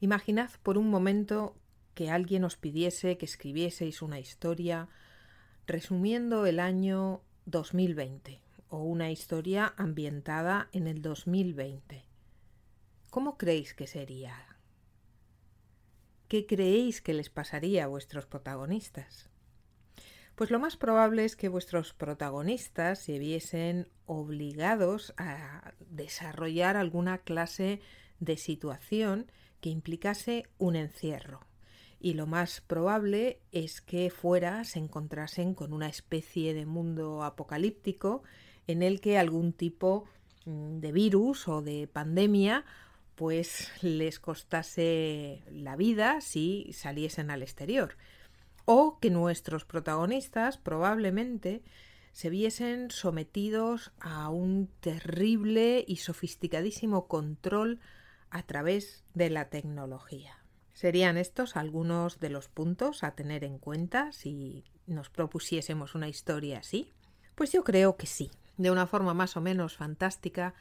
Imaginad por un momento que alguien os pidiese que escribieseis una historia resumiendo el año 2020 o una historia ambientada en el 2020. ¿Cómo creéis que sería? ¿Qué creéis que les pasaría a vuestros protagonistas? Pues lo más probable es que vuestros protagonistas se viesen obligados a desarrollar alguna clase de situación que implicase un encierro. Y lo más probable es que fuera se encontrasen con una especie de mundo apocalíptico en el que algún tipo mm, de virus o de pandemia pues les costase la vida si saliesen al exterior. O que nuestros protagonistas probablemente se viesen sometidos a un terrible y sofisticadísimo control a través de la tecnología. ¿Serían estos algunos de los puntos a tener en cuenta si nos propusiésemos una historia así? Pues yo creo que sí, de una forma más o menos fantástica,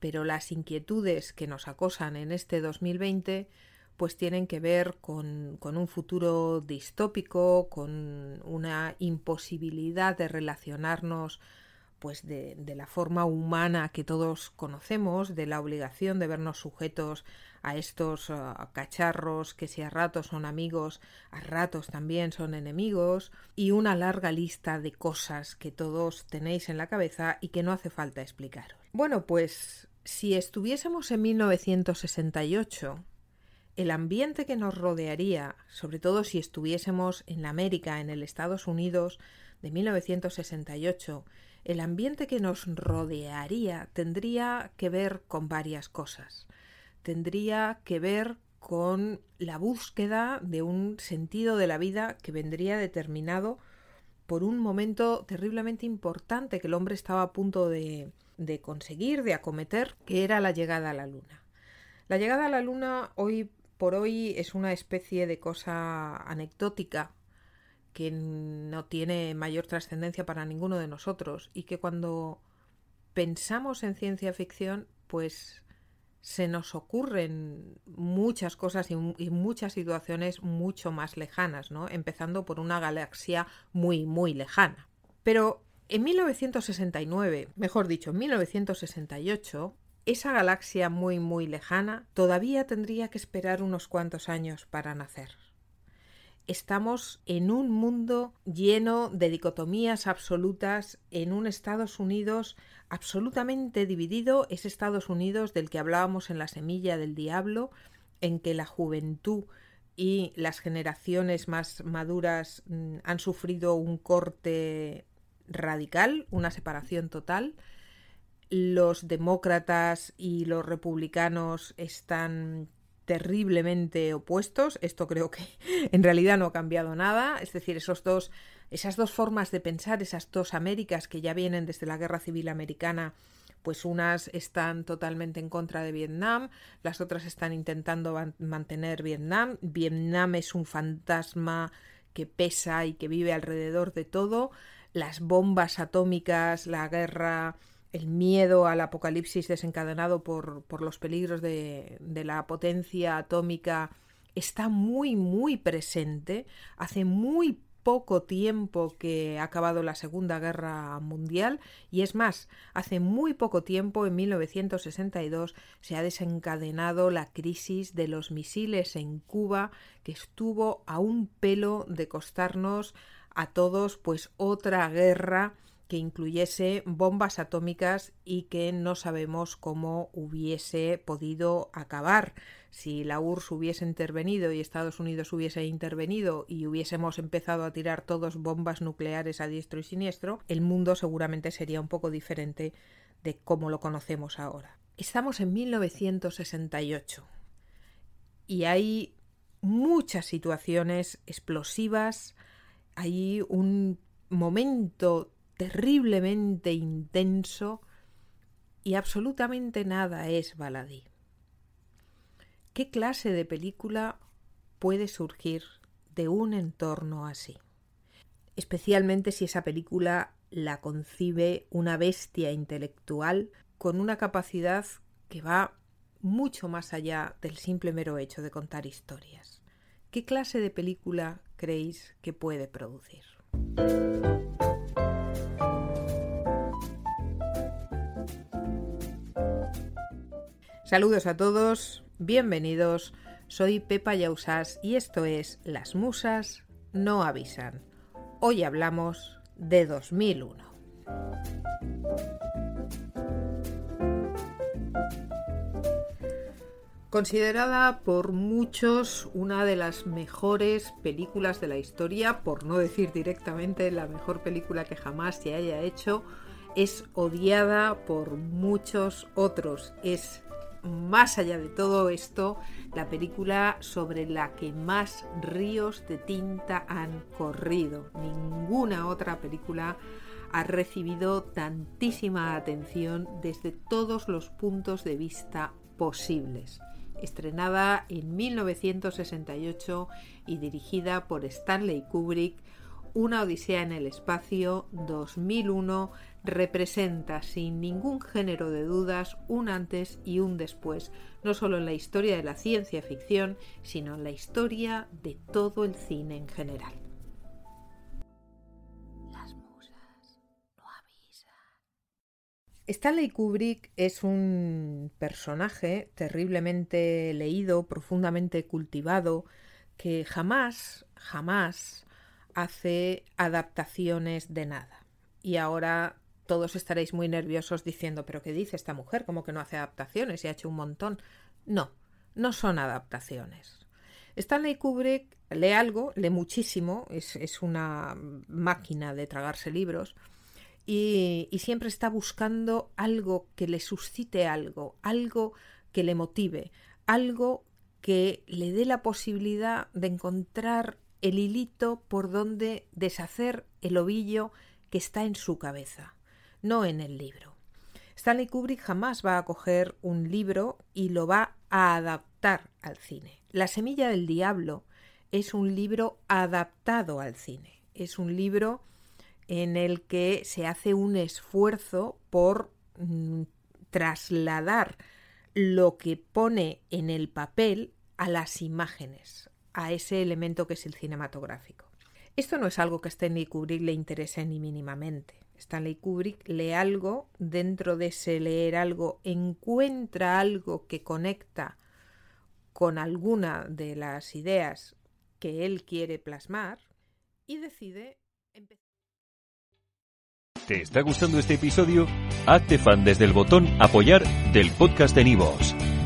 pero las inquietudes que nos acosan en este 2020 pues tienen que ver con, un futuro distópico, con una imposibilidad de relacionarnos pues de, la forma humana que todos conocemos, de la obligación de vernos sujetos a estos cacharros que si a ratos son amigos, a ratos también son enemigos, y una larga lista de cosas que todos tenéis en la cabeza y que no hace falta explicar. Bueno, pues si estuviésemos en 1968, el ambiente que nos rodearía, sobre todo si estuviésemos en la América, en el Estados Unidos de 1968, el ambiente que nos rodearía tendría que ver con varias cosas. Tendría que ver con la búsqueda de un sentido de la vida que vendría determinado por un momento terriblemente importante que el hombre estaba a punto de, conseguir, de acometer, que era la llegada a la Luna. La llegada a la Luna hoy por hoy es una especie de cosa anecdótica que no tiene mayor trascendencia para ninguno de nosotros y que cuando pensamos en ciencia ficción, pues se nos ocurren muchas cosas y, muchas situaciones mucho más lejanas, ¿no? Empezando por una galaxia muy, muy lejana. Pero en 1969, mejor dicho, en 1968, esa galaxia muy muy lejana todavía tendría que esperar unos cuantos años para nacer. Estamos en un mundo lleno de dicotomías absolutas, en un Estados Unidos absolutamente dividido, ese Estados Unidos del que hablábamos en la semilla del diablo, en que la juventud y las generaciones más maduras mm, han sufrido un corte radical, una separación total. Los demócratas y los republicanos están terriblemente opuestos. Esto creo que en realidad no ha cambiado nada. Es decir, esos dos, esas dos formas de pensar, esas dos Américas que ya vienen desde la Guerra Civil Americana, pues unas están totalmente en contra de Vietnam, las otras están intentando mantener Vietnam. Vietnam es un fantasma que pesa y que vive alrededor de todo las bombas atómicas, la guerra, el miedo al apocalipsis desencadenado por, por los peligros de, de la potencia atómica está muy, muy presente. Hace muy poco tiempo que ha acabado la Segunda Guerra Mundial y es más, hace muy poco tiempo, en 1962, se ha desencadenado la crisis de los misiles en Cuba que estuvo a un pelo de costarnos a todos pues otra guerra que incluyese bombas atómicas y que no sabemos cómo hubiese podido acabar. Si la URSS hubiese intervenido y Estados Unidos hubiese intervenido y hubiésemos empezado a tirar todos bombas nucleares a diestro y siniestro, el mundo seguramente sería un poco diferente de cómo lo conocemos ahora. Estamos en 1968 y hay muchas situaciones explosivas, hay un momento terriblemente intenso y absolutamente nada es baladí. ¿Qué clase de película puede surgir de un entorno así? Especialmente si esa película la concibe una bestia intelectual con una capacidad que va mucho más allá del simple mero hecho de contar historias. ¿Qué clase de película creéis que puede producir? Saludos a todos, bienvenidos. Soy Pepa Yausas y esto es Las Musas no avisan. Hoy hablamos de 2001. Considerada por muchos una de las mejores películas de la historia, por no decir directamente la mejor película que jamás se haya hecho, es odiada por muchos otros. Es más allá de todo esto, la película sobre la que más ríos de tinta han corrido. Ninguna otra película ha recibido tantísima atención desde todos los puntos de vista posibles. Estrenada en 1968 y dirigida por Stanley Kubrick, Una Odisea en el Espacio 2001 representa sin ningún género de dudas un antes y un después, no solo en la historia de la ciencia ficción, sino en la historia de todo el cine en general. Las musas no avisan. Stanley Kubrick es un personaje terriblemente leído, profundamente cultivado, que jamás, jamás hace adaptaciones de nada. Y ahora todos estaréis muy nerviosos diciendo, pero ¿qué dice esta mujer? ¿Cómo que no hace adaptaciones y ha hecho un montón? No, no son adaptaciones. Stanley Kubrick lee algo, lee muchísimo, es, una máquina de tragarse libros y, y siempre está buscando algo que le suscite algo, algo que le motive, algo que le dé la posibilidad de encontrar el hilito por donde deshacer el ovillo que está en su cabeza no en el libro. Stanley Kubrick jamás va a coger un libro y lo va a adaptar al cine. La semilla del diablo es un libro adaptado al cine. Es un libro en el que se hace un esfuerzo por mm, trasladar lo que pone en el papel a las imágenes, a ese elemento que es el cinematográfico. Esto no es algo que a Stanley Kubrick le interese ni mínimamente. Stanley Kubrick lee algo, dentro de ese leer algo encuentra algo que conecta con alguna de las ideas que él quiere plasmar y decide empezar. ¿Te está gustando este episodio? Hazte fan desde el botón apoyar del podcast de Nivos.